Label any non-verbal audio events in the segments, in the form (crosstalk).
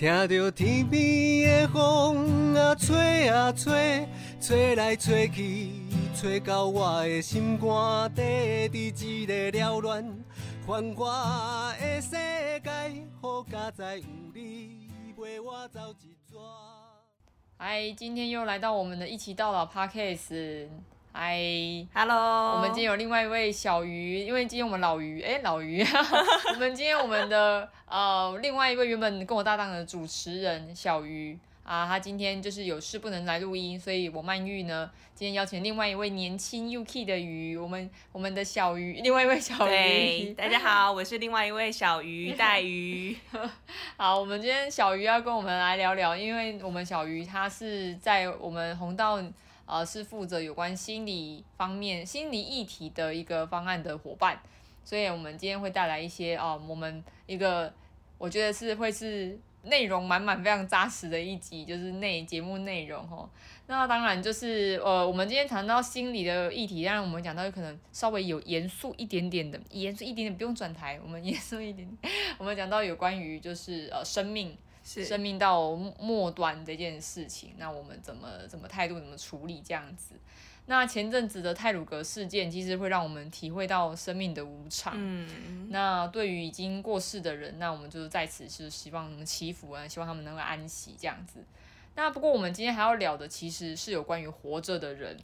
听着天边的风啊吹啊吹，吹来吹去，吹到我的心肝底，伫一个缭乱繁华的世界，好佳哉有你陪我走一逝。嗨，今天又来到我们的一起到老 Podcast。嗨，Hello，我们今天有另外一位小鱼，因为今天我们老鱼，哎、老鱼，(laughs) 我们今天我们的呃另外一位原本跟我搭档的主持人小鱼啊，他今天就是有事不能来录音，所以我曼玉呢今天邀请另外一位年轻 UK 的鱼，我们我们的小鱼，另外一位小对，(laughs) 鱼，大家好，我是另外一位小鱼 (laughs) 带鱼。好，我们今天小鱼要跟我们来聊聊，因为我们小鱼他是在我们红道呃是负责有关心理方面、心理议题的一个方案的伙伴，所以我们今天会带来一些哦、我们一个我觉得是会是内容满满、非常扎实的一集，就是内节目内容哦。那当然就是呃，我们今天谈到心理的议题，当然我们讲到有可能稍微有严肃一点点的，严肃一点点不用转台，我们 (laughs) 严肃一点点。我们讲到有关于就是呃生命，生命到末端这件事情，那我们怎么怎么态度怎么处理这样子？那前阵子的泰鲁格事件，其实会让我们体会到生命的无常。嗯，那对于已经过世的人，那我们就是在此是希望祈福啊，希望他们能够安息这样子。那不过我们今天还要聊的，其实是有关于活着的人。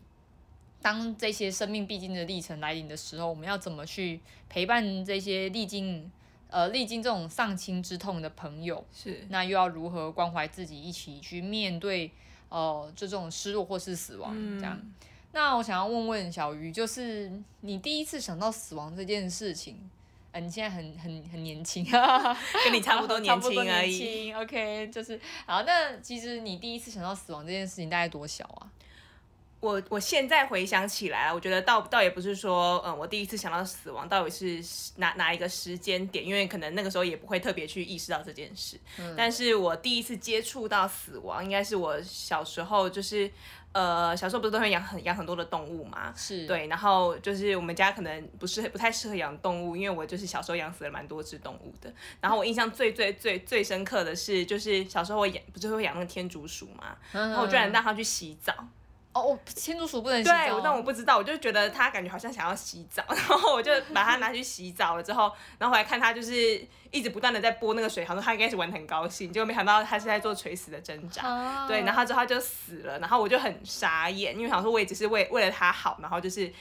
当这些生命必经的历程来临的时候，我们要怎么去陪伴这些历经呃历经这种丧亲之痛的朋友？是那又要如何关怀自己，一起去面对呃就这种失落或是死亡这样？那我想要问问小鱼，就是你第一次想到死亡这件事情，呃，你现在很很很年轻，(laughs) 跟你差不多年轻而已。OK，就是好。那其实你第一次想到死亡这件事情，大概多小啊？我我现在回想起来，我觉得倒倒也不是说，嗯，我第一次想到死亡到底是哪哪一个时间点，因为可能那个时候也不会特别去意识到这件事。但是我第一次接触到死亡，应该是我小时候，就是呃，小时候不是都会养很养很多的动物嘛？是，对，然后就是我们家可能不是不太适合养动物，因为我就是小时候养死了蛮多只动物的。然后我印象最最最最深刻的是，就是小时候我养不是会养那个天竺鼠嘛，嗯，然后我居然让它去洗澡。哦，我天竺鼠不能洗对，但我不知道，我就觉得它感觉好像想要洗澡，(laughs) 然后我就把它拿去洗澡了之后，然后回来看它就是一直不断的在拨那个水，好像它应该是玩的很高兴，结果没想到它是在做垂死的挣扎。啊对，然后之后它就死了，然后我就很傻眼，因为想说我也只是为为了它好，然后就是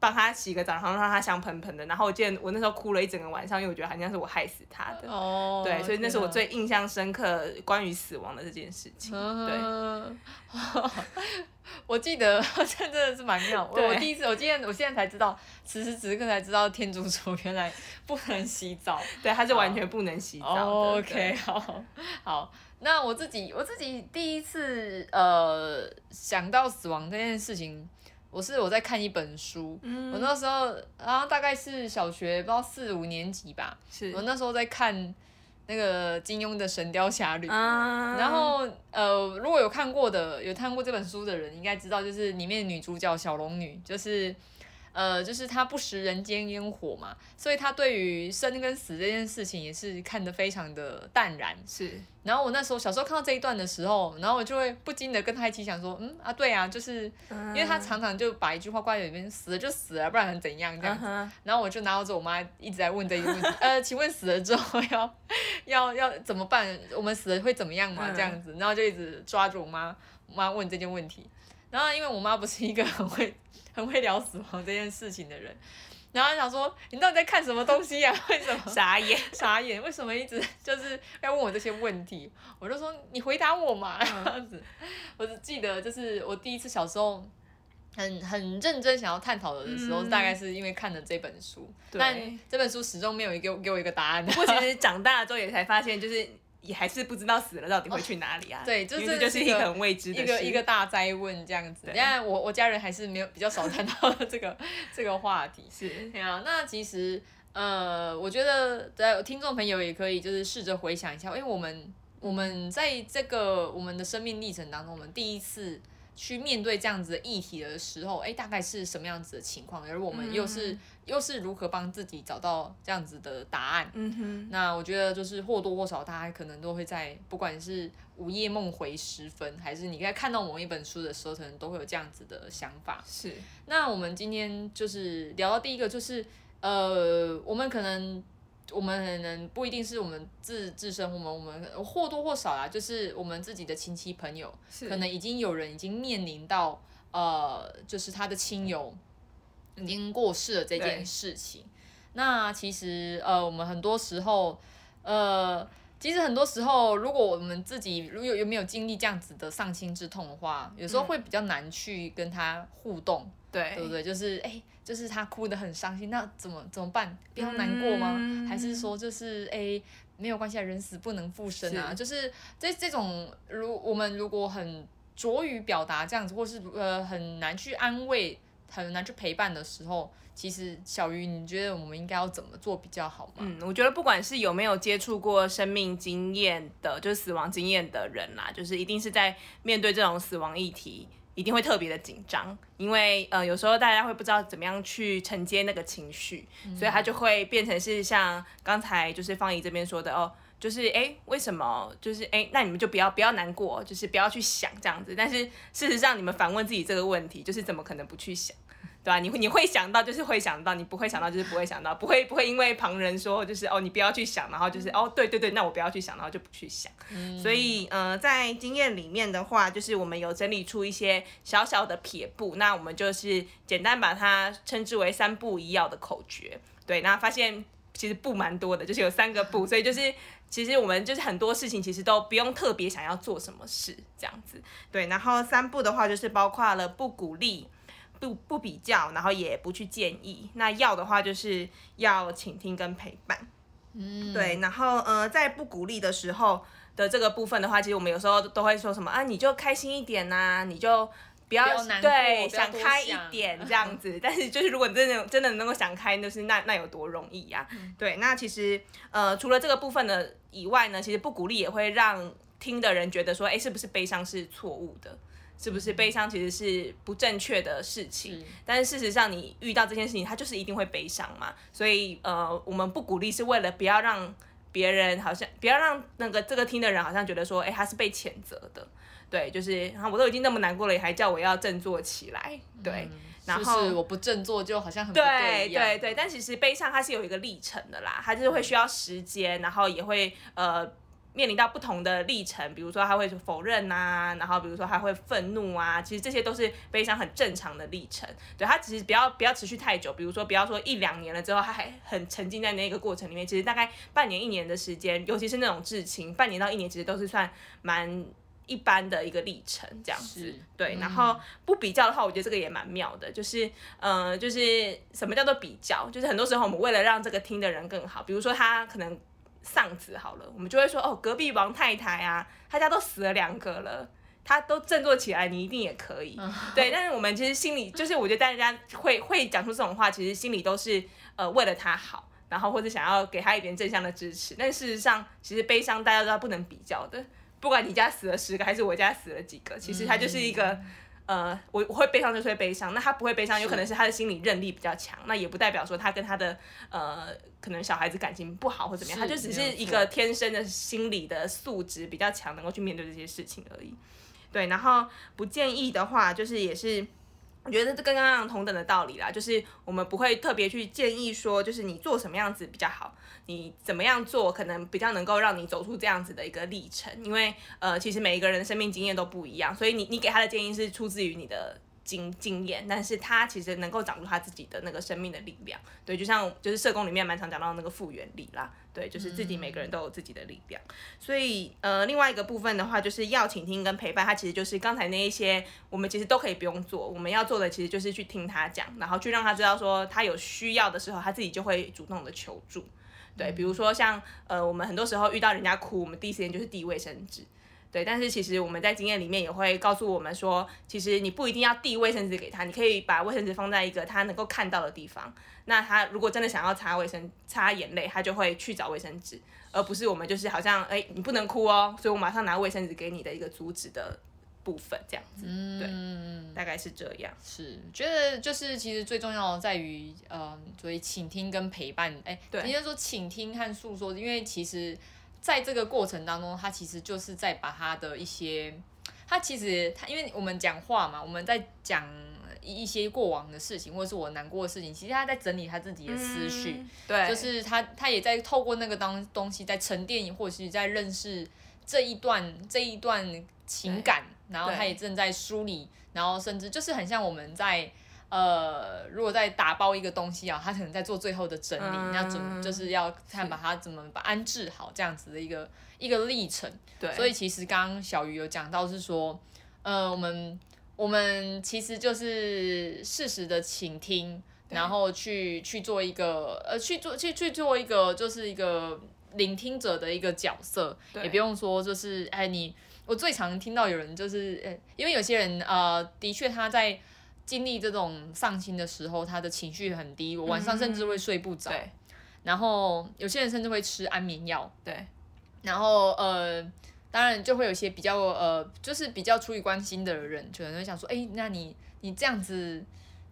帮他洗个澡，然后让他香喷喷的。然后我记得我那时候哭了一整个晚上，因为我觉得好像是我害死他的。哦，对，所以那是我最印象深刻关于死亡的这件事情。对，嗯，(laughs) 我记得这 (laughs) 真的是蛮妙。我对我第一次，我今天我现在才知道，此时此刻才知道天竺鼠原来不能洗澡。(laughs) 对，它是完全不能洗澡的。哦 OK，好，好。那我自己我自己第一次呃想到死亡这件事情，我是我在看一本书，嗯。我那时候然后大概是小学不知道四五年级吧，是。我那时候在看那个金庸的《神雕侠侣》。啊，然后呃，如果有看过的，有看过这本书的人，应该知道，就是里面的女主角小龙女，就是呃，就是他不食人间烟火嘛，所以他对于生跟死这件事情也是看得非常的淡然。是然后我那时候小时候看到这一段的时候，然后我就会不禁的跟他一起想说，嗯啊，对啊，就是因为他常常就把一句话挂在里面，死了就死了，不然能怎样这样然后我就拿着，我妈一直在问这个问题，呃，请问死了之后要要要怎么办？我们死了会怎么样嘛？嗯这样子，然后就一直抓着我妈，妈问这件问题。然后因为我妈不是一个很会很会聊死亡这件事情的人，然后她想说你到底在看什么东西呀、(laughs) 为什么？傻眼。(laughs) 傻眼，为什么一直就是要问我这些问题？我就说你回答我嘛，嗯 (laughs) 这样子。我只记得就是我第一次小时候很很认真想要探讨的时候，嗯大概是因为看了这本书，对但这本书始终没有给我给我一个答案。不过其实长大了之后也才发现，就是也还是不知道死了到底会去哪里啊。对这就是是一个很未知的一个一个大灾问这样子，对但我我家人还是没有比较少谈到这个 (laughs) 这个话题。是对啊，那其实呃，我觉得在听众朋友也可以就是试着回想一下，因为我们我们在这个我们的生命历程当中，我们第一次去面对这样子的议题的时候，哎，大概是什么样子的情况？而我们又是又是如何帮自己找到这样子的答案？嗯哼，那我觉得就是或多或少，大家可能都会在不管是午夜梦回时分，还是你在看到某一本书的时候，可能都会有这样子的想法。是。那我们今天就是聊到第一个，就是呃，我们可能。我们可能不一定是我们自自身，我们我们或多或少啦，就是我们自己的亲戚朋友，可能已经有人已经面临到呃，就是他的亲友已经过世了这件事情。那其实呃，我们很多时候呃，其实很多时候，如果我们自己如有有没有经历这样子的丧亲之痛的话，有时候会比较难去跟他互动。对，对不对？就是哎，就是他哭得很伤心，那怎么怎么办？不要难过吗？还是说就是哎，没有关系啊，人死不能复生啊？就是这这种，如我们如果很拙于表达这样子，或是呃很难去安慰、很难去陪伴的时候，其实小鱼，你觉得我们应该要怎么做比较好吗？嗯，我觉得不管是有没有接触过生命经验的，就是死亡经验的人啦，就是一定是在面对这种死亡议题。一定会特别的紧张，因为呃有时候大家会不知道怎么样去承接那个情绪，所以他就会变成是像刚才就是方怡这边说的哦，就是哎为什么？就是哎那你们就不要不要难过，就是不要去想这样子，但是事实上你们反问自己这个问题，就是怎么可能不去想？对吧？你会你会想到就是会想到，你不会想到就是不会想到，不会不会因为旁人说就是哦你不要去想，然后就是哦对对对，那我不要去想，然后就不去想。所以呃在经验里面的话，就是我们有整理出一些小小的撇步，那我们就是简单把它称之为三步一要的口诀。对，那发现其实步蛮多的，就是有三个步，所以就是其实我们就是很多事情其实都不用特别想要做什么事这样子。对，然后三步的话就是包括了不鼓励。不不比较，然后也不去建议。那要的话，就是要倾听跟陪伴。嗯，对。然后呃，在不鼓励的时候的这个部分的话，其实我们有时候都会说什么啊，你就开心一点呐，你就不要对想开一点这样子。(laughs) 但是就是如果你真的真的能够想开，就是那那有多容易呀？对。那其实呃，除了这个部分的以外呢，其实不鼓励也会让听的人觉得说，哎，是不是悲伤是错误的？是不是悲伤其实是不正确的事情？但是事实上，你遇到这件事情，它就是一定会悲伤嘛。所以，呃，我们不鼓励，是为了不要让别人好像不要让那个这个听的人好像觉得说，哎，他是被谴责的。对，就是我都已经那么难过了，还叫我要振作起来。对，然后我不振作就好像很对对对。但其实悲伤它是有一个历程的啦，它就是会需要时间，然后也会呃。面临到不同的历程，比如说他会否认呐，然后比如说他会愤怒啊，其实这些都是悲伤很正常的历程。对他其实不要不要持续太久，比如说不要说一两年了之后，他还很沉浸在那个过程里面。其实大概半年一年的时间，尤其是那种至亲，半年到一年其实都是算蛮一般的一个历程这样子。对，然后不比较的话，我觉得这个也蛮妙的，就是呃，就是什么叫做比较？就是很多时候我们为了让这个听的人更好，比如说他可能。丧子好了，我们就会说哦，隔壁王太太啊，他家都死了两个了，他都振作起来，你一定也可以。对，但是我们其实心里就是，我觉得大家会 (laughs) 会讲出这种话，其实心里都是呃为了他好，然后或者想要给他一点正向的支持。但事实上，其实悲伤大家都不能比较的，不管你家死了十个还是我家死了几个，其实他就是一个。呃，我我会悲伤就是会悲伤，那他不会悲伤，有可能是他的心理韧力比较强，那也不代表说他跟他的呃可能小孩子感情不好或怎么样，他就只是一个天生的心理的素质比较强，能够去面对这些事情而已。对，然后不建议的话，就是也是。我觉得这跟刚刚同等的道理啦，就是我们不会特别去建议说，就是你做什么样子比较好，你怎么样做可能比较能够让你走出这样子的一个历程，因为呃，其实每一个人的生命经验都不一样，所以你你给他的建议是出自于你的。经经验，但是他其实能够长出他自己的那个生命的力量，对，就像就是社工里面蛮常讲到那个复原力啦，对，就是自己每个人都有自己的力量，所以呃，另外一个部分的话，就是要倾听跟陪伴，他其实就是刚才那一些，我们其实都可以不用做，我们要做的其实就是去听他讲，然后去让他知道说他有需要的时候，他自己就会主动的求助，对，比如说像呃，我们很多时候遇到人家哭，我们第一时间就是递卫生纸。对，但是其实我们在经验里面也会告诉我们说，其实你不一定要递卫生纸给他，你可以把卫生纸放在一个他能够看到的地方。那他如果真的想要擦卫生、擦眼泪，他就会去找卫生纸，而不是我们就是好像哎，你不能哭哦，所以我马上拿卫生纸给你的一个阻止的部分，这样子，嗯，大概是这样。是，觉得就是其实最重要的在于，呃，所以倾听跟陪伴，哎、对应该说倾听和诉说，因为其实在这个过程当中，他其实就是在把他的一些，他其实他因为我们讲话嘛，我们在讲一一些过往的事情，或者是我难过的事情，其实他在整理他自己的思绪。嗯对，就是他他也在透过那个当东西在沉淀，或者是在认识这一段这一段情感，然后他也正在梳理，然后甚至就是很像我们在呃，如果在打包一个东西啊，他可能在做最后的整理，嗯要准就是要看把它怎么把安置好这样子的一个一个历程。对，所以其实刚刚小鱼有讲到是说，呃，我们我们其实就是适时的倾听，然后去去做一个呃去做去去做一个就是一个聆听者的一个角色，对也不用说就是哎你我最常听到有人就是呃，因为有些人呃的确他在。经历这种丧心的时候，他的情绪很低，我晚上甚至会睡不着。对然后有些人甚至会吃安眠药，对然后呃，当然就会有一些比较呃，就是比较出于关心的人，可能会想说，哎，那你你这样子，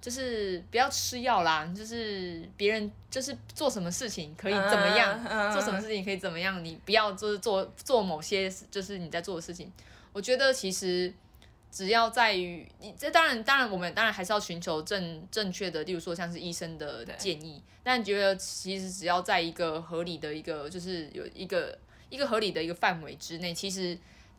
就是不要吃药啦，就是别人就是做什么事情可以怎么样，嗯做什么事情可以怎么样，你不要就是做做某些就是你在做的事情。我觉得其实只要在于你，这当然当然我们当然还是要寻求正正确的，例如说像是医生的建议，但觉得其实只要在一个合理的一个就是有一个一个合理的一个范围之内，其实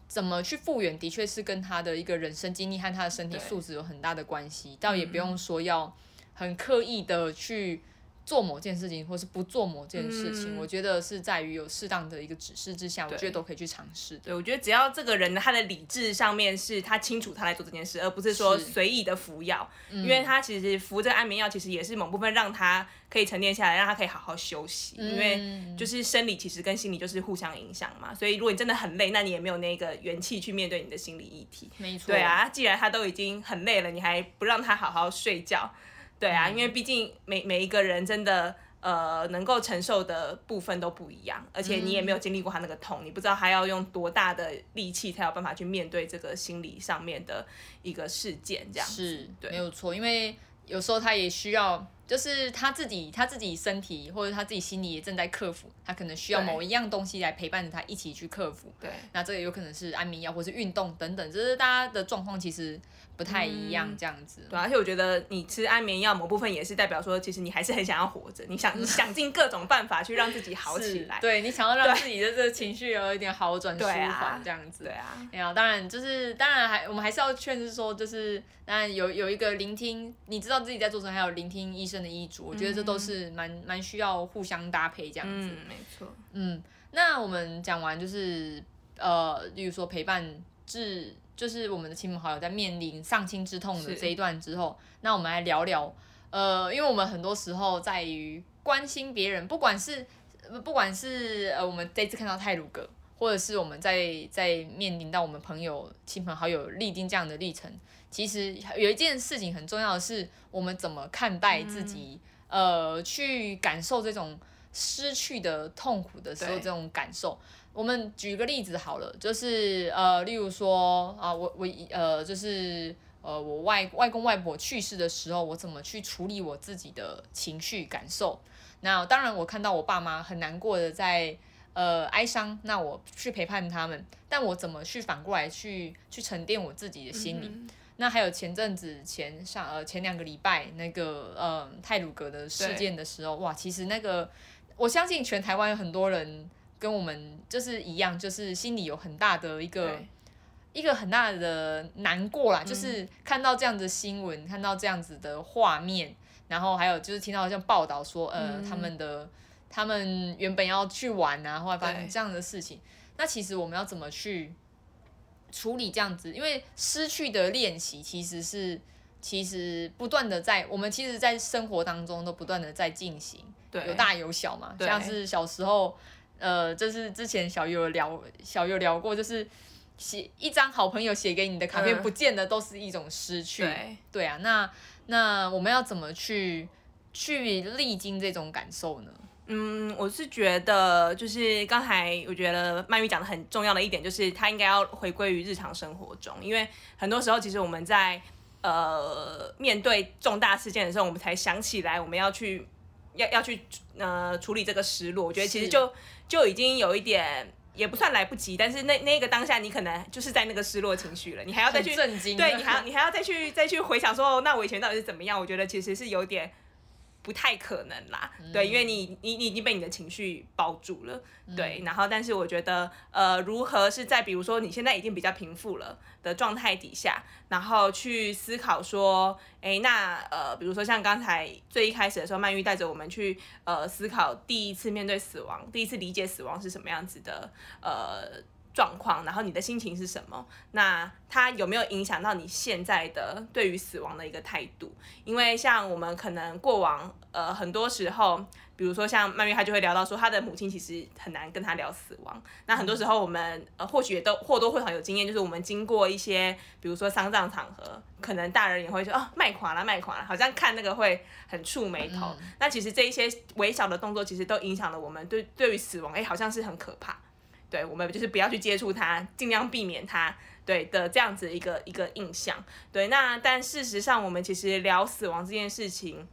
怎么去复原，的确是跟他的一个人生经历和他的身体素质有很大的关系，倒也不用说要很刻意的去。做某件事情，或是不做某件事情，嗯。我觉得是在于有适当的一个指示之下，我觉得都可以去尝试的。对，我觉得只要这个人他的理智上面是他清楚他来做这件事，而不是说随意的服药，嗯。因为他其实服这个安眠药其实也是某部分让他可以沉淀下来，让他可以好好休息，因为嗯。就是生理其实跟心理就是互相影响嘛，所以如果你真的很累，那你也没有那个元气去面对你的心理议题。没错，对，啊，既然他都已经很累了，你还不让他好好睡觉，对嗯。啊，因为毕竟每每一个人真的呃能够承受的部分都不一样，而且你也嗯没有经历过他那个痛，你不知道他要用多大的力气才有办法去面对这个心理上面的一个事件，这样是对。没有错，因为有时候他也需要，就是他自己他自己身体或者他自己心里也正在克服，他可能需要某一样东西来陪伴着他一起去克服。对那这个有可能是安眠药或是运动等等，就是大家的状况其实不太一样，这样子。对啊，而且我觉得你吃安眠药某部分也是代表说，其实你还是很想要活着，你想 (laughs) 你想尽各种办法去让自己好起来，对你想要让自己的这个情绪有一点好转、舒缓这样子。对啊，哎呀，当然就是，当然还我们还是要劝是说，就是当然有有一个聆听，你知道自己在做什么，还有聆听医生的医嘱，我觉得这都是蛮蛮需要互相搭配这样子。嗯，没错，嗯，那我们讲完就是呃，例如说陪伴至，就是我们的亲朋好友在面临丧亲之痛的这一段之后，那我们来聊聊，呃，因为我们很多时候在于关心别人，不管是呃不管是呃我们这次看到泰鲁格，或者是我们在在面临到我们朋友、亲朋好友历经这样的历程，其实有一件事情很重要的是，我们怎么看待自己，呃，去感受这种失去的痛苦的时候，这种感受。我们举个例子好了，就是呃，例如说啊，我我呃，就是呃，我外外公外婆去世的时候，我怎么去处理我自己的情绪感受？那当然，我看到我爸妈很难过的在呃哀伤，那我去陪伴他们，但我怎么去反过来去去沉淀我自己的心理？那还有前阵子前上呃前两个礼拜那个呃泰鲁格的事件的时候，哇，其实那个我相信全台湾有很多人跟我们就是一样，就是心里有很大的一个一个很大的难过啦，就是看到这样的新闻，看到这样子的画面，然后还有就是听到像报道说，呃，他们的他们原本要去玩啊，后来发生这样的事情，那其实我们要怎么去处理这样子？因为失去的练习其实是其实不断的在我们其实，在生活当中都不断的在进行，对有大有小嘛，对像是小时候，呃，就是之前小友有聊小有聊过，就是写一张好朋友写给你的卡片嗯不见得都是一种失去，对对啊，那那我们要怎么去去历经这种感受呢？嗯，我是觉得，就是刚才我觉得曼玉讲的很重要的一点，就是他应该要回归于日常生活中，因为很多时候其实我们在呃面对重大事件的时候，我们才想起来我们要去要要去呃处理这个失落。我觉得其实就就已经有一点。也不算来不及，但是那那个当下，你可能就是在那个失落情绪了，你还要再去震惊对你还要你还要再去再去回想说，哦那我以前到底是怎么样？我觉得其实是有点不太可能啦，对，因为你你你已经被你的情绪包住了，对，然后但是我觉得呃，如何是在比如说你现在已经比较平复了的状态底下，然后去思考说，哎，那呃，比如说像刚才最一开始的时候，曼玉带着我们去呃思考第一次面对死亡，第一次理解死亡是什么样子的呃。状况，然后你的心情是什么？那它有没有影响到你现在的对于死亡的一个态度？因为像我们可能过往呃很多时候，比如说像曼玉，她就会聊到说，她的母亲其实很难跟她聊死亡。那很多时候我们呃或许也都或多或少有经验，就是我们经过一些比如说丧葬场合，可能大人也会说哦卖垮了卖垮了，好像看那个会很触眉头。那其实这一些微小的动作，其实都影响了我们对对于死亡，哎，好像是很可怕。对我们就是不要去接触它，尽量避免它，对的这样子一个一个印象。对，那但事实上，我们其实聊死亡这件事情，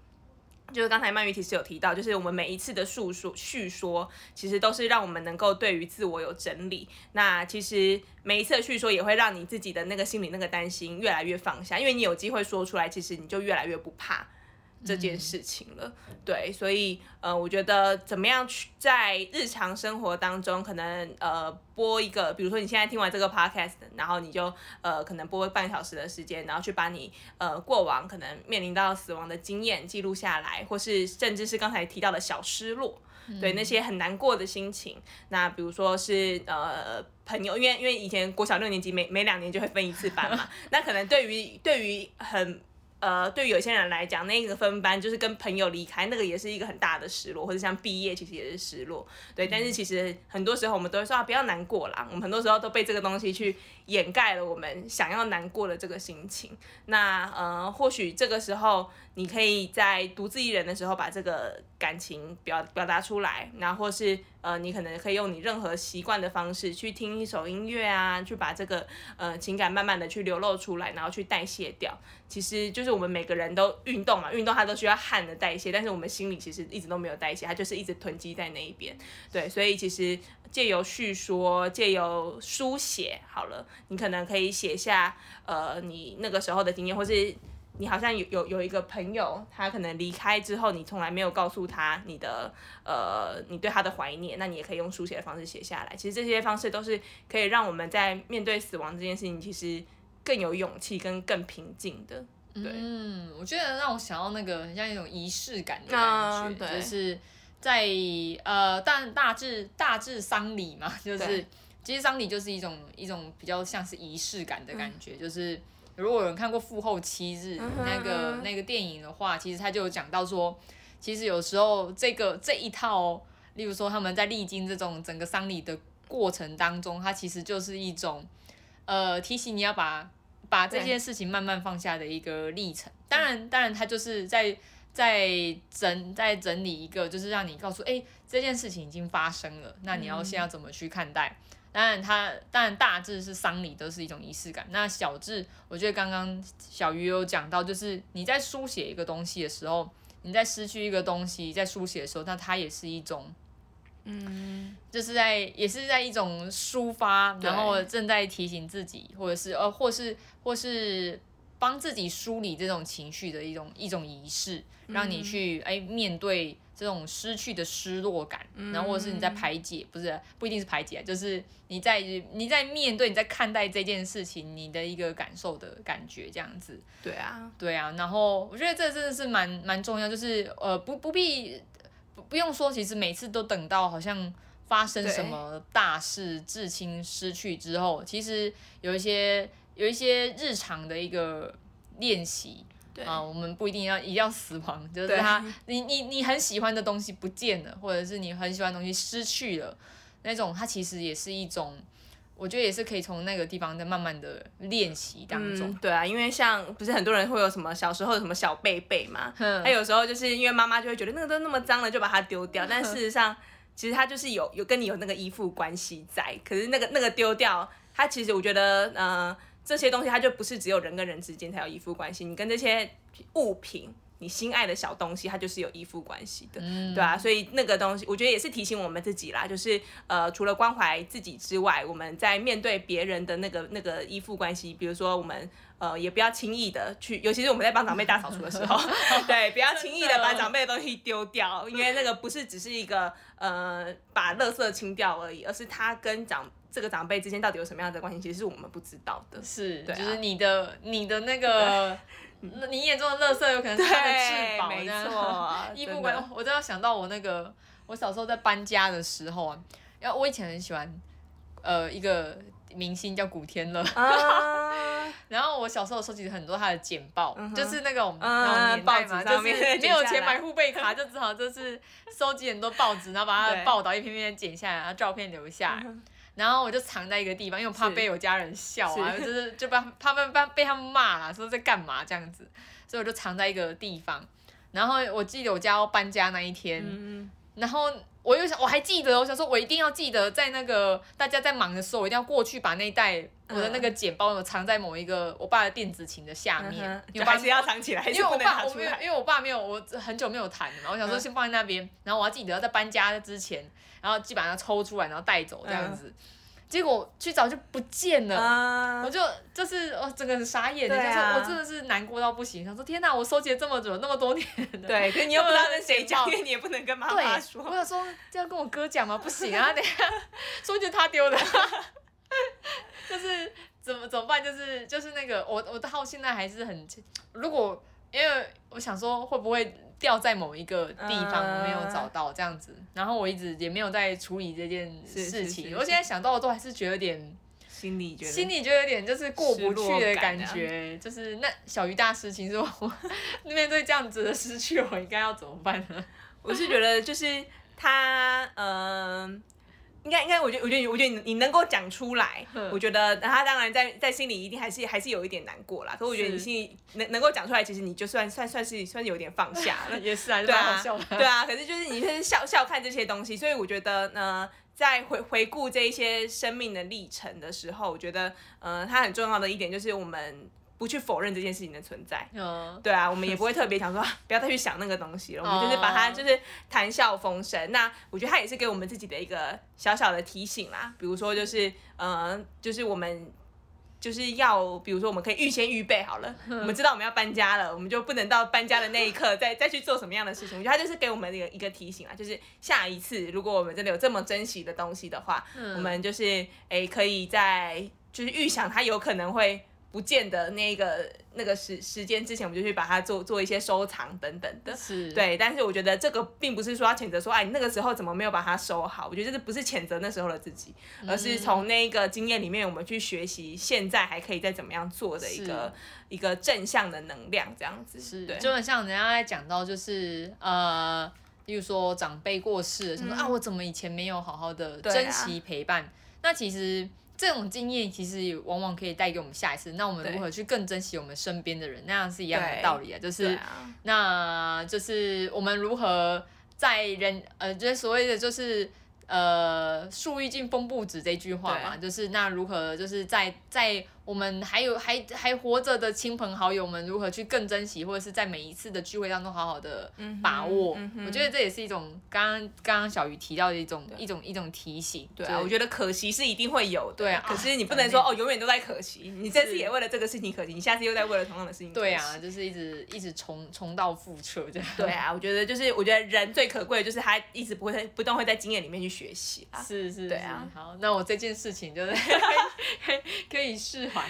就是刚才曼玉其实有提到，就是我们每一次的述说叙说，其实都是让我们能够对于自我有整理。那其实每一次的叙说，也会让你自己的那个心里那个担心越来越放下，因为你有机会说出来，其实你就越来越不怕。这件事情了，对，所以呃，我觉得怎么样去在日常生活当中，可能呃播一个，比如说你现在听完这个 podcast，然后你就呃可能播半小时的时间，然后去把你呃过往可能面临到死亡的经验记录下来，或是甚至是刚才提到的小失落，对那些很难过的心情，那比如说是呃朋友，因为因为以前国小六年级每每两年就会分一次班嘛，(laughs) 那可能对于对于很。呃，对于有些人来讲，那个分班就是跟朋友离开，那个也是一个很大的失落，或者像毕业，其实也是失落。对，但是其实很多时候我们都会说啊，不要难过啦。我们很多时候都被这个东西去掩盖了我们想要难过的这个心情。那呃，或许这个时候你可以在独自一人的时候把这个感情表表达出来，然后或是呃，你可能可以用你任何习惯的方式去听一首音乐啊，去把这个呃情感慢慢的去流露出来，然后去代谢掉。其实就是我们每个人都运动嘛，运动它都需要汗的代谢，但是我们心里其实一直都没有代谢，它就是一直囤积在那一边。对，所以其实借由叙说，借由书写，好了，你可能可以写下呃你那个时候的经验，或是你好像有有有一个朋友，他可能离开之后，你从来没有告诉他你的呃你对他的怀念，那你也可以用书写的方式写下来。其实这些方式都是可以让我们在面对死亡这件事情，其实。更有勇气跟更平静的，对，嗯，我觉得让我想到那个很像一种仪式感的感觉，就是在呃，但大致大致丧礼嘛，就是其实丧礼就是一种一种比较像是仪式感的感觉，就是如果有人看过《父后七日》那个那个电影的话，其实他就有讲到说，其实有时候这个这一套，例如说他们在历经这种整个丧礼的过程当中，它其实就是一种呃提醒你要把。把这件事情慢慢放下的一个历程，当然，当然，他就是在在整在整理一个，就是让你告诉，哎，这件事情已经发生了，那你要现在怎么去看待？当然，它当然大致是丧礼都是一种仪式感，那小智，我觉得刚刚小鱼有讲到，就是你在书写一个东西的时候，你在失去一个东西，在书写的时候，那它也是一种。嗯，就是在也是在一种抒发，然后正在提醒自己，或者是呃，或是或是帮自己梳理这种情绪的一种一种仪式，让你去哎面对这种失去的失落感，然后或者是你在排解，不是不一定是排解，就是你在你在面对你在看待这件事情，你的一个感受的感觉这样子。对啊，对啊，然后我觉得这真的是蛮蛮重要，就是呃不不必。不用说，其实每次都等到好像发生什么大事、至亲失去之后，其实有一些有一些日常的一个练习啊，我们不一定要一定要死亡，(laughs) 就是他你你你很喜欢的东西不见了，或者是你很喜欢的东西失去了，那种它其实也是一种我觉得也是可以从那个地方在慢慢的练习当中。嗯，对啊，因为像不是很多人会有什么小时候有什么小贝贝嘛，嗯。他有时候就是因为妈妈就会觉得那个都那么脏了，就把它丢掉，(laughs) 但事实上其实它就是有有跟你有那个依附关系在，可是那个那个丢掉，它其实我觉得呃这些东西它就不是只有人跟人之间才有依附关系，你跟这些物品。你心爱的小东西，它就是有依附关系的，对啊，所以那个东西，我觉得也是提醒我们自己啦，就是呃，除了关怀自己之外，我们在面对别人的那个那个依附关系，比如说我们呃，也不要轻易的去，尤其是我们在帮长辈大扫除的时候，(laughs) 对，不要轻易的把长辈的东西丢掉，因为那个不是只是一个呃把垃圾清掉而已，而是它跟长这个长辈之间到底有什么样的关系，其实是我们不知道的。是，就是你的你的那个，那你眼中的垃圾有可能是他的翅膀，没 (laughs) 错衣服真的馆，我都要想到我那个，我小时候在搬家的时候啊，然后我以前很喜欢，呃，一个明星叫古天乐，啊，(laughs) 然后我小时候收集很多他的简报，嗯就是那种、嗯那种年代嘛，报纸就是上面没有钱买护贝卡，就只好就是收集很多报纸，然后把他的 (laughs) 对报道一篇篇剪下来，然后照片留下来。嗯然后我就藏在一个地方，因为我怕被我家人笑啊，是就是就把他们被被他们骂啦，说在干嘛这样子，所以我就藏在一个地方。然后我记得我家要搬家那一天，嗯，然后我又想，我还记得，我想说，我一定要记得，在那个大家在忙的时候，我一定要过去把那一袋我的那个简报有藏在某一个我爸的电子琴的下面，嗯哼因为我爸就还是要藏起来，因为我爸我没有。因为我爸没有，我很久没有弹了嘛，我想说嗯先放在那边，然后我要记得要在搬家之前，然后基本上抽出来，然后带走这样子。结果去找就不见了。啊我就就是哦，整个傻眼，对啊想说我真的是难过到不行，想说天哪，我收集了这么久，那么多年的，对，可是你又不知道跟谁讲，(laughs) 你也不能跟妈妈说我说。想说这样跟我哥讲吗？不行啊，(laughs) 等一下说就是他丢的，(laughs) 就是怎么怎么办？就是就是那个我我到现在还是很，如果因为我想说会不会掉在某一个地方没有找到这样子，然后我一直也没有在处理这件事情。是我现在想到都还是觉得有点。心里觉得心里就有点就是过不去的感觉，就是那小鱼大师，其实我 (laughs) 面对这样子的失去，我应该要怎么办呢？(laughs) 我是觉得就是他，嗯、应该应该，我觉得我觉得我觉得你你能够讲出来，嗯我觉得他当然在在心里一定还是还是有一点难过啦。可我觉得你心里能能够讲出来，其实你就算算算是算是有点放下了。(laughs) 也是啊，就对啊对啊，可是就是你是笑笑看这些东西，所以我觉得呢，在回回顾这一些生命的历程的时候，我觉得呃，它很重要的一点就是我们不去否认这件事情的存在。嗯，对啊，我们也不会特别想说 (laughs) 啊不要再去想那个东西了，我们就是把它哦就是谈笑风生。那我觉得它也是给我们自己的一个小小的提醒啦，比如说就是呃，就是我们。就是要，比如说，我们可以预先预备好了，(laughs) 我们知道我们要搬家了，我们就不能到搬家的那一刻 (laughs) 再再去做什么样的事情。我觉得它就是给我们一个一个提醒啊，就是下一次如果我们真的有这么珍惜的东西的话，我们就是诶、可以在就是预想它有可能会不见得那个那个时时间之前，我们就去把它做做一些收藏等等的。是，对，但是我觉得这个并不是说要谴责说，哎，你那个时候怎么没有把它收好？我觉得这不是谴责那时候的自己，而是从那个经验里面，我们去学习现在还可以再怎么样做的一个一个正向的能量，这样子。是，对，就很像人家在讲到，就是呃，例如说长辈过世了，想说、啊，我怎么以前没有好好的珍惜陪伴？那其实这种经验其实也往往可以带给我们下一次。那我们如何去更珍惜我们身边的人？那样是一样的道理啊，就是啊，那就是我们如何在人呃，就是所谓的就是呃“树欲静风不止”这句话嘛，就是那如何就是在在我们还有还还活着的亲朋好友们如何去更珍惜，或者是在每一次的聚会当中好好的把握。我觉得这也是一种刚刚刚刚小鱼提到的一种一种一种提醒。对啊，我觉得可惜是一定会有的。对啊可是你不啊能说哦，永远都在可惜。你这次也为了这个事情可惜，你下次又在为了同样的事情。对啊，。就是一直一直重重蹈覆辙这样。对啊，我觉得就是，我觉得人最可贵的就是他一直不会不断会在经验里面去学习啊。是是，对啊是好，那我这件事情就是 (laughs) 可以可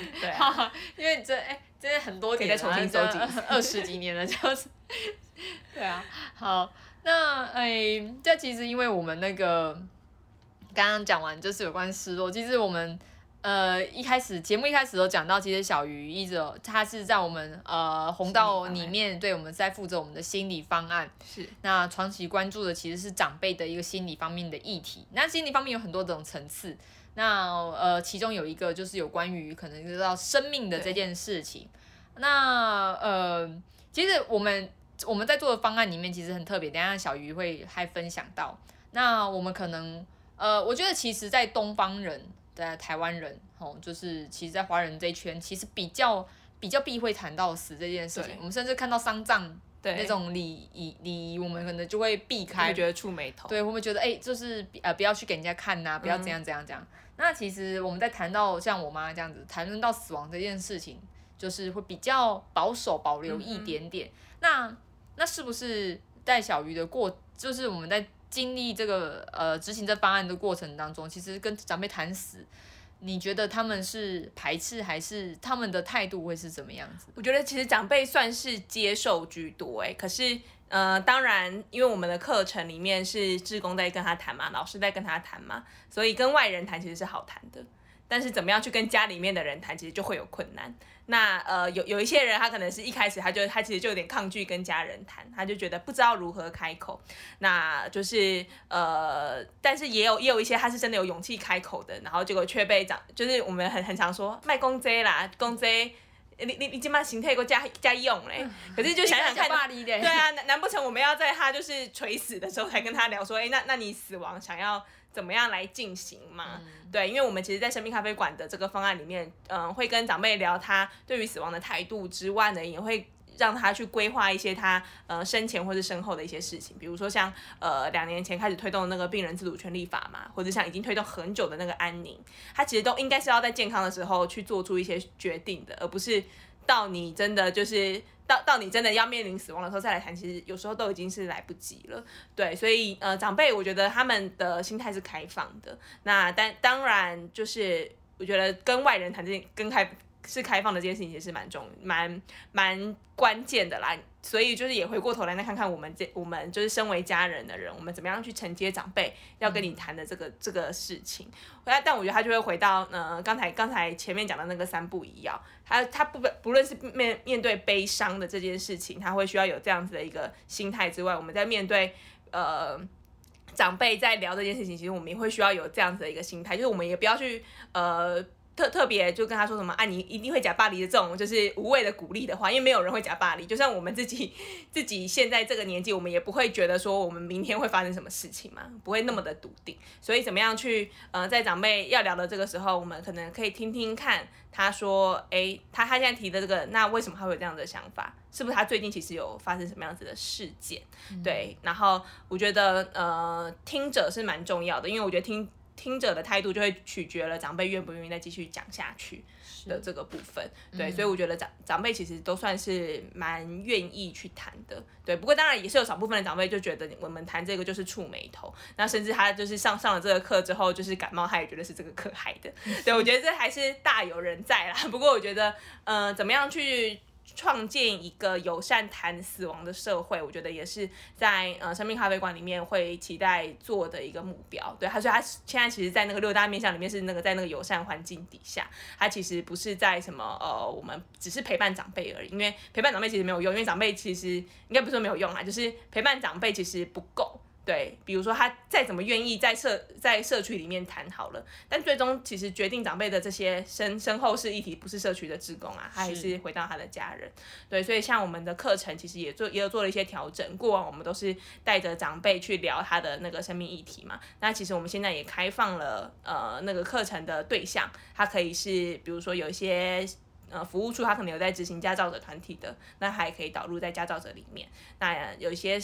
(laughs) 对啊。因为这哎，真的很多年了，再重新收集。二十几年了，就是，(laughs) 对啊，好，那哎，这其实因为我们那个刚刚讲完就是有关失落，其实我们。呃，一开始节目一开始都讲到，其实小鱼一直有他是在我们呃红道里面，对我们在负责我们的心理方案，是，那长期关注的其实是长辈的一个心理方面的议题。那心理方面有很多种层次，那呃，其中有一个就是有关于可能知道生命的这件事情。那呃，其实我们我们在做的方案里面其实很特别，等下小鱼会还分享到。那我们可能呃，我觉得其实，在东方人在台湾人，哦，就是其实，在华人这一圈，其实比较比较避讳谈到死这件事情。我们甚至看到丧葬那种礼仪礼仪，我们可能就会避开，觉得触眉头。对，我们觉得哎，就是呃，不要去给人家看呐，不要怎样怎样怎样。那其实我们在谈到像我妈这样子，谈论到死亡这件事情。就是会比较保守，保留一点点。那那是不是带小鱼的过，就是我们在经历这个呃执行这方案的过程当中，其实跟长辈谈死，你觉得他们是排斥，还是他们的态度会是怎么样子？我觉得其实长辈算是接受居多，哎，可是呃，当然，因为我们的课程里面是志工在跟他谈嘛，老师在跟他谈嘛，所以跟外人谈其实是好谈的。但是怎么样去跟家里面的人谈，其实就会有困难。那呃，有有一些人，他可能是一开始他就他其实就有点抗拒跟家人谈，他就觉得不知道如何开口。那就是呃，但是也有也有一些他是真的有勇气开口的，然后结果却被长，就是我们很很常说卖公贼啦，公贼，你你你先把形态给我加加用嘞。可是就想想看，对啊，难难不成我们要在他就是垂死的时候才跟他聊说，哎，那那你死亡想要？怎么样来进行嘛？对，因为我们其实，在生命咖啡馆的这个方案里面，嗯，会跟长辈聊他对于死亡的态度之外呢，也会让他去规划一些他呃生前或者身后的一些事情，比如说像呃两年前开始推动那个病人自主权利法嘛，或者像已经推动很久的那个安宁，他其实都应该是要在健康的时候去做出一些决定的，而不是到你真的就是。到到你真的要面临死亡的时候再来谈，其实有时候都已经是来不及了。对，所以呃，长辈我觉得他们的心态是开放的。那但当然就是我觉得跟外人谈这跟开。是开放的这件事情也是蛮重、蛮蛮关键的啦，所以就是也回过头来再看看我们这我们就是身为家人的人，我们怎么样去承接长辈要跟你谈的这个这个事情。但但我觉得他就会回到呃刚才刚才前面讲的那个三步一样，他他不不论是面面对悲伤的这件事情，他会需要有这样子的一个心态之外，我们在面对呃长辈在聊这件事情，其实我们也会需要有这样子的一个心态，就是我们也不要去呃。特特别就跟他说什么啊，你一定会假巴黎的这种就是无谓的鼓励的话，因为没有人会假巴黎，就算我们自己 (laughs) 自己现在这个年纪，我们也不会觉得说我们明天会发生什么事情嘛，不会那么的笃定。所以怎么样去呃，在长辈要聊的这个时候，我们可能可以听听看他说，哎，他他现在提的这个，那为什么他会有这样的想法？是不是他最近其实有发生什么样子的事件？对，然后我觉得呃，听者是蛮重要的，因为我觉得听。听者的态度就会取决了长辈愿不愿意再继续讲下去的这个部分，对，所以我觉得长长辈其实都算是蛮愿意去谈的，对。不过当然也是有少部分的长辈就觉得我们谈这个就是触眉头，那甚至他就是上上了这个课之后就是感冒，他也觉得是这个课害的，对我觉得这还是大有人在啦。不过我觉得，呃，怎么样去？创建一个友善谈死亡的社会，我觉得也是在呃生命咖啡馆里面会期待做的一个目标。对，他说他现在其实，在那个六大面向里面是那个在那个友善环境底下，他其实不是在什么呃，我们只是陪伴长辈而已，因为陪伴长辈其实没有用，因为长辈其实应该不是说没有用啊，就是陪伴长辈其实不够。对，比如说他再怎么愿意在社在社区里面谈好了，但最终其实决定长辈的这些身身后事议题不是社区的职工啊，他还是回到他的家人。对，所以像我们的课程其实也做也有做了一些调整。过往我们都是带着长辈去聊他的那个生命议题嘛，那其实我们现在也开放了呃那个课程的对象，他可以是比如说有一些呃服务处他可能有在执行家照者团体的，那还可以导入在家照者里面。那有一些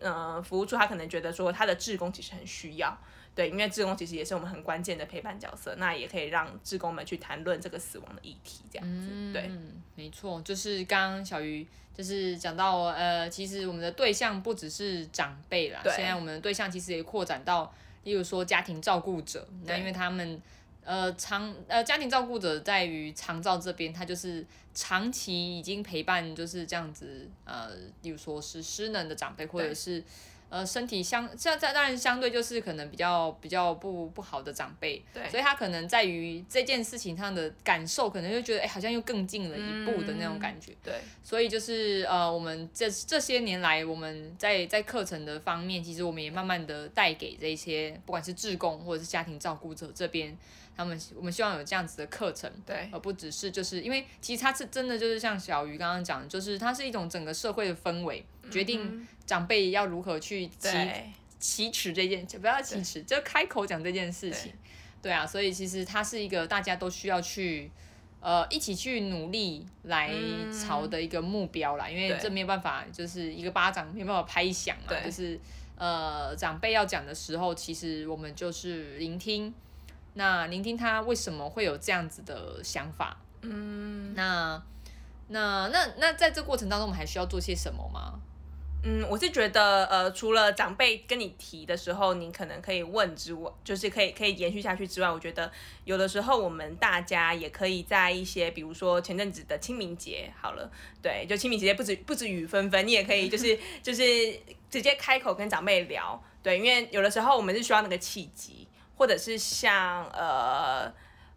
呃，服务处他可能觉得说他的志工其实很需要，对，因为志工其实也是我们很关键的陪伴角色，那也可以让志工们去谈论这个死亡的议题，这样子，对，没错，就是刚刚小鱼就是讲到，呃，其实我们的对象不只是长辈啦，现在我们的对象其实也扩展到，例如说家庭照顾者，那因为他们。呃，长呃家庭照顾者在于长照这边，他就是长期已经陪伴就是这样子，呃，比如说是失能的长辈，或者是呃身体相像在当然相对就是可能比较比较不不好的长辈，对，所以他可能在于这件事情上的感受，可能就觉得哎，好像又更近了一步的那种感觉，对，所以就是呃，我们这这些年来，我们在在课程的方面，其实我们也慢慢的带给这些不管是志工或者是家庭照顾者这边。他们我们希望有这样子的课程，对。而不只是就是因为其实它是真的就是像小鱼刚刚讲的，就是它是一种整个社会的氛围，决定长辈要如何去启对启齿这件，不要启齿，就开口讲这件事情。对。啊，所以其实它是一个大家都需要去呃一起去努力来朝的一个目标啦，因为对。这没有办法，就是一个巴掌没办法拍响嘛，就是呃长辈要讲的时候，其实我们就是聆听，那聆听他为什么会有这样子的想法，嗯，那那那那在这过程当中，我们还需要做些什么吗？嗯，我是觉得，呃，除了长辈跟你提的时候，你可能可以问之外，就是可以可以延续下去之外，我觉得有的时候我们大家也可以在一些，比如说前阵子的清明节，好了，对，就清明节不止不止雨纷纷，你也可以就是 (laughs) 就是直接开口跟长辈聊，对，因为有的时候我们是需要那个契机，或者是像呃。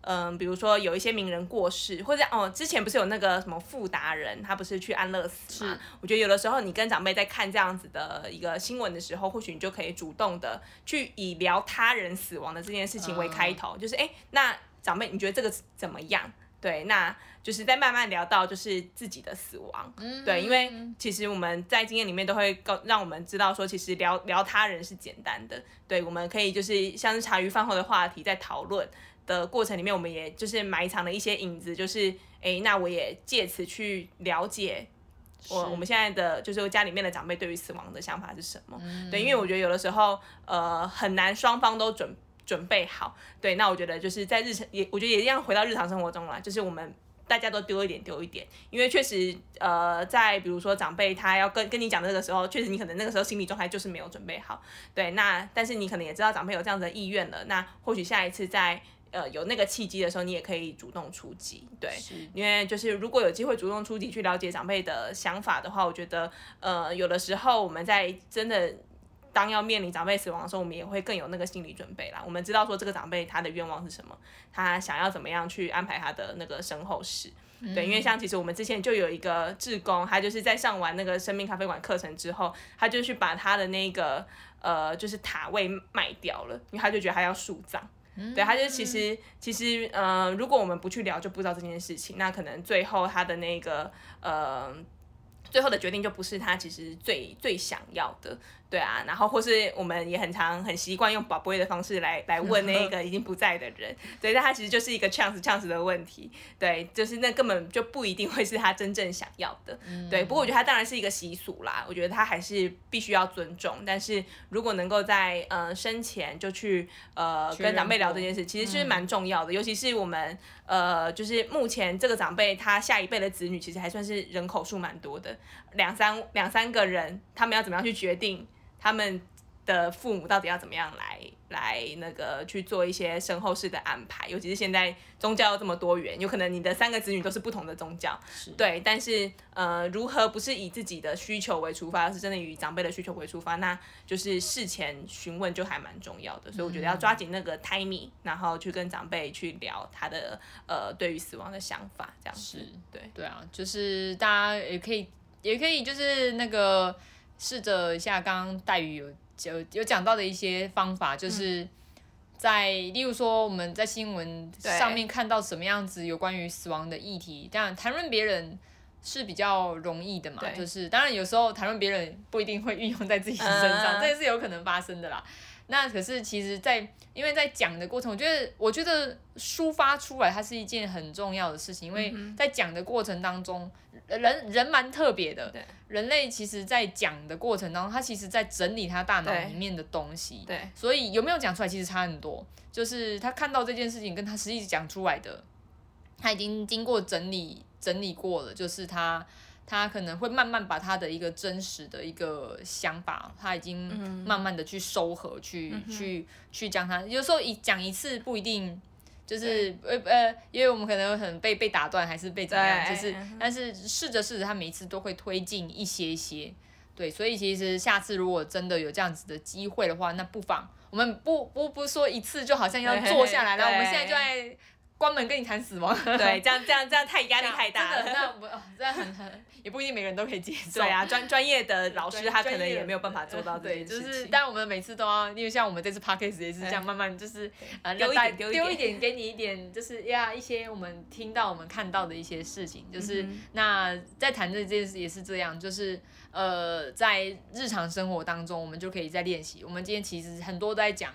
嗯，比如说有一些名人过世，或者哦，之前不是有那个什么富达人，他不是去安乐死嘛？我觉得有的时候你跟长辈在看这样子的一个新闻的时候，或许你就可以主动的去以聊他人死亡的这件事情为开头，就是哎，那长辈你觉得这个怎么样？对，那就是在慢慢聊到就是自己的死亡，对，因为其实我们在经验里面都会告让我们知道说，其实聊聊他人是简单的，对，我们可以就是像是茶余饭后的话题在讨论。的过程里面，我们也就是埋藏了一些影子，就是哎，那我也借此去了解我我们现在的就是家里面的长辈对于死亡的想法是什么。对，因为我觉得有的时候呃很难双方都准准备好。对，那我觉得就是在日常也我觉得也一样回到日常生活中了，就是我们大家都丢一点丢一点，因为确实呃在比如说长辈他要跟跟你讲这个时候，确实你可能那个时候心理状态就是没有准备好。对，那但是你可能也知道长辈有这样的意愿了，那或许下一次在。呃，有那个契机的时候，你也可以主动出击，对，因为就是如果有机会主动出击去了解长辈的想法的话，我觉得呃，有的时候我们在真的当要面临长辈死亡的时候，我们也会更有那个心理准备啦。我们知道说这个长辈他的愿望是什么，他想要怎么样去安排他的那个身后事，对，因为像其实我们之前就有一个志工，他就是在上完那个生命咖啡馆课程之后，他就去把他的那个呃就是塔位卖掉了，因为他就觉得他要树葬。对，他就其实其实呃，如果我们不去聊，就不知道这件事情。那可能最后他的那个呃，最后的决定就不是他其实最最想要的。对啊，然后或是我们也很常很习惯用宝贝的方式来来问那个已经不在的人，(laughs) 对，但他其实就是一个 chance chance 的问题，对，就是那根本就不一定会是他真正想要的，对。不过我觉得他当然是一个习俗啦，我觉得他还是必须要尊重。但是如果能够在呃生前就去呃跟长辈聊这件事，其实是蛮重要的，尤其是我们呃就是目前这个长辈他下一辈的子女其实还算是人口数蛮多的，两三两三个人，他们要怎么样去决定？他们的父母到底要怎么样来来那个去做一些身后事的安排？尤其是现在宗教这么多元，有可能你的三个子女都是不同的宗教，对。但是呃，如何不是以自己的需求为出发，而是真的以长辈的需求为出发？那就是事前询问就还蛮重要的。所以我觉得要抓紧那个 timing，然后去跟长辈去聊他的呃对于死亡的想法，这样子。对对啊，就是大家也可以也可以就是那个。试着一下，刚刚黛玉有有有讲到的一些方法，就是在例如说我们在新闻上面看到什么样子有关于死亡的议题，当然谈论别人是比较容易的嘛，就是当然有时候谈论别人不一定会运用在自己身上，这也是有可能发生的啦。那可是其实，在因为在讲的过程，我觉得我觉得抒发出来它是一件很重要的事情，因为在讲的过程当中，人人蛮特别的。人类其实，在讲的过程当中，他其实在整理他大脑里面的东西。对。所以有没有讲出来，其实差很多。就是他看到这件事情，跟他实际讲出来的，他已经经过整理整理过了。就是他他可能会慢慢把他的一个真实的一个想法，他已经慢慢的去收合，去去去将他。有时候一讲一次不一定。就是呃呃，因为我们可能很被被打断，还是被怎么样？就是，但是试着试着，他每一次都会推进一些些，对，所以其实下次如果真的有这样子的机会的话，那不妨我们不不不说一次就好像要坐下来了，(laughs) 我们现在就在关门跟你谈死亡，对，这样这样这样太压力太大，了。那我这样很很也不一定每个人都可以接受。对啊，专专业的老师他可能也没有办法做到这对，就件事情。是，但我们每次都要，因为像我们这次 podcast 也是这样，慢慢就是呃丢一带点丢一点给你一点，就是呀一些我们听到、我们看到的一些事情，就是、那在谈这件事也是这样，就是呃在日常生活当中，我们就可以在练习。我们今天其实很多都在讲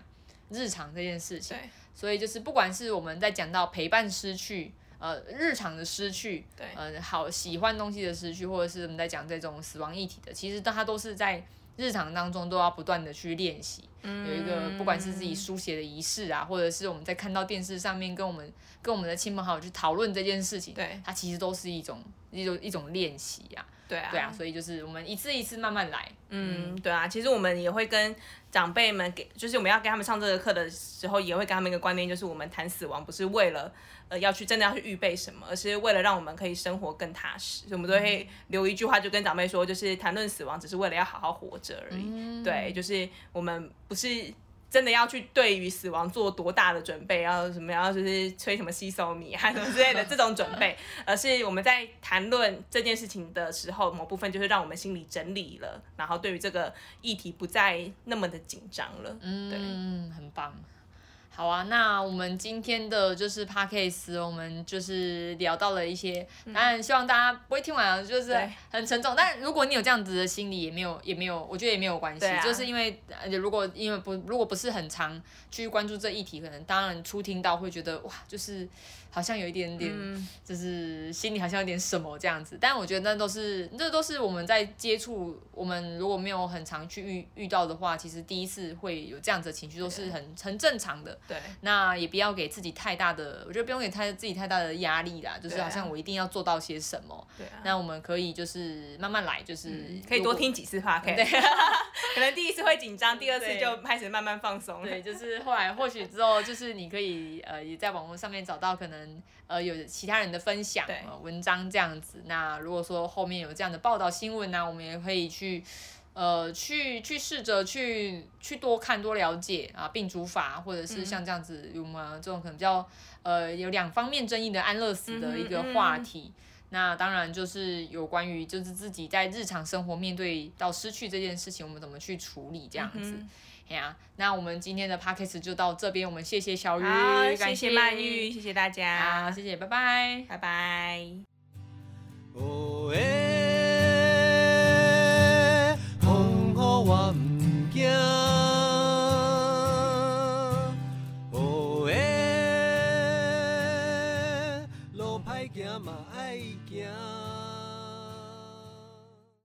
日常这件事情，对所以就是不管是我们在讲到陪伴失去。呃，日常的失去，对呃，好喜欢东西的失去，或者是我们在讲这种死亡议题的，其实它都是在日常当中都要不断的去练习。有一个不管是自己书写的仪式啊，或者是我们在看到电视上面跟我们跟我们的亲朋好友去讨论这件事情，对。它其实都是一种一种一种练习啊，对啊，对啊，所以就是我们一次一次慢慢来，嗯，对啊，其实我们也会跟长辈们给，就是我们要给他们上这个课的时候，也会给他们一个观念，就是我们谈死亡不是为了呃要去真的要去预备什么，而是为了让我们可以生活更踏实。所以我们都会留一句话，就跟长辈说，就是谈论死亡只是为了要好好活着而已。对，就是我们不是。真的要去对于死亡做多大的准备，要什么要就是吹什么吸收米啊什么之类的这种准备，而是我们在谈论这件事情的时候，某部分就是让我们心里整理了，然后对于这个议题不再那么的紧张了。嗯，很棒。好啊，那我们今天的就是 podcast，我们就是聊到了一些，当然希望大家不会听完啊，就是很沉重。但如果你有这样子的心理，也没有也没有，我觉得也没有关系，啊就是因为呃如果因为不如果不是很常去关注这议题，可能当然初听到会觉得哇，就是好像有一点点，嗯就是心里好像有点什么这样子。但我觉得那都是这都是我们在接触，我们如果没有很常去遇遇到的话，其实第一次会有这样子的情绪，都是很很正常的。对，那也不要给自己太大的，我觉得不用给太自己太大的压力啦，就是好像我一定要做到些什么。对啊。那我们可以就是慢慢来，就是、可以多听。几次 podcast，可能第一次会紧张，第二次就开始慢慢放松了。对，就是后来或许之后，就是你可以呃也在网络上面找到可能呃有其他人的分享文章这样子。那如果说后面有这样的报道新闻呢、我们也可以去呃去去试着去去多看多了解啊病主法，或者是像这样子有没有这种可能比较呃有两方面争议的安乐死的一个话题。那当然就是有关于就是自己在日常生活面对到失去这件事情，我们怎么去处理这样子。哎呀、那我们今天的 podcast 就到这边，我们谢谢小鱼，谢谢曼玉，谢谢大家好，，谢谢，拜拜。拜拜。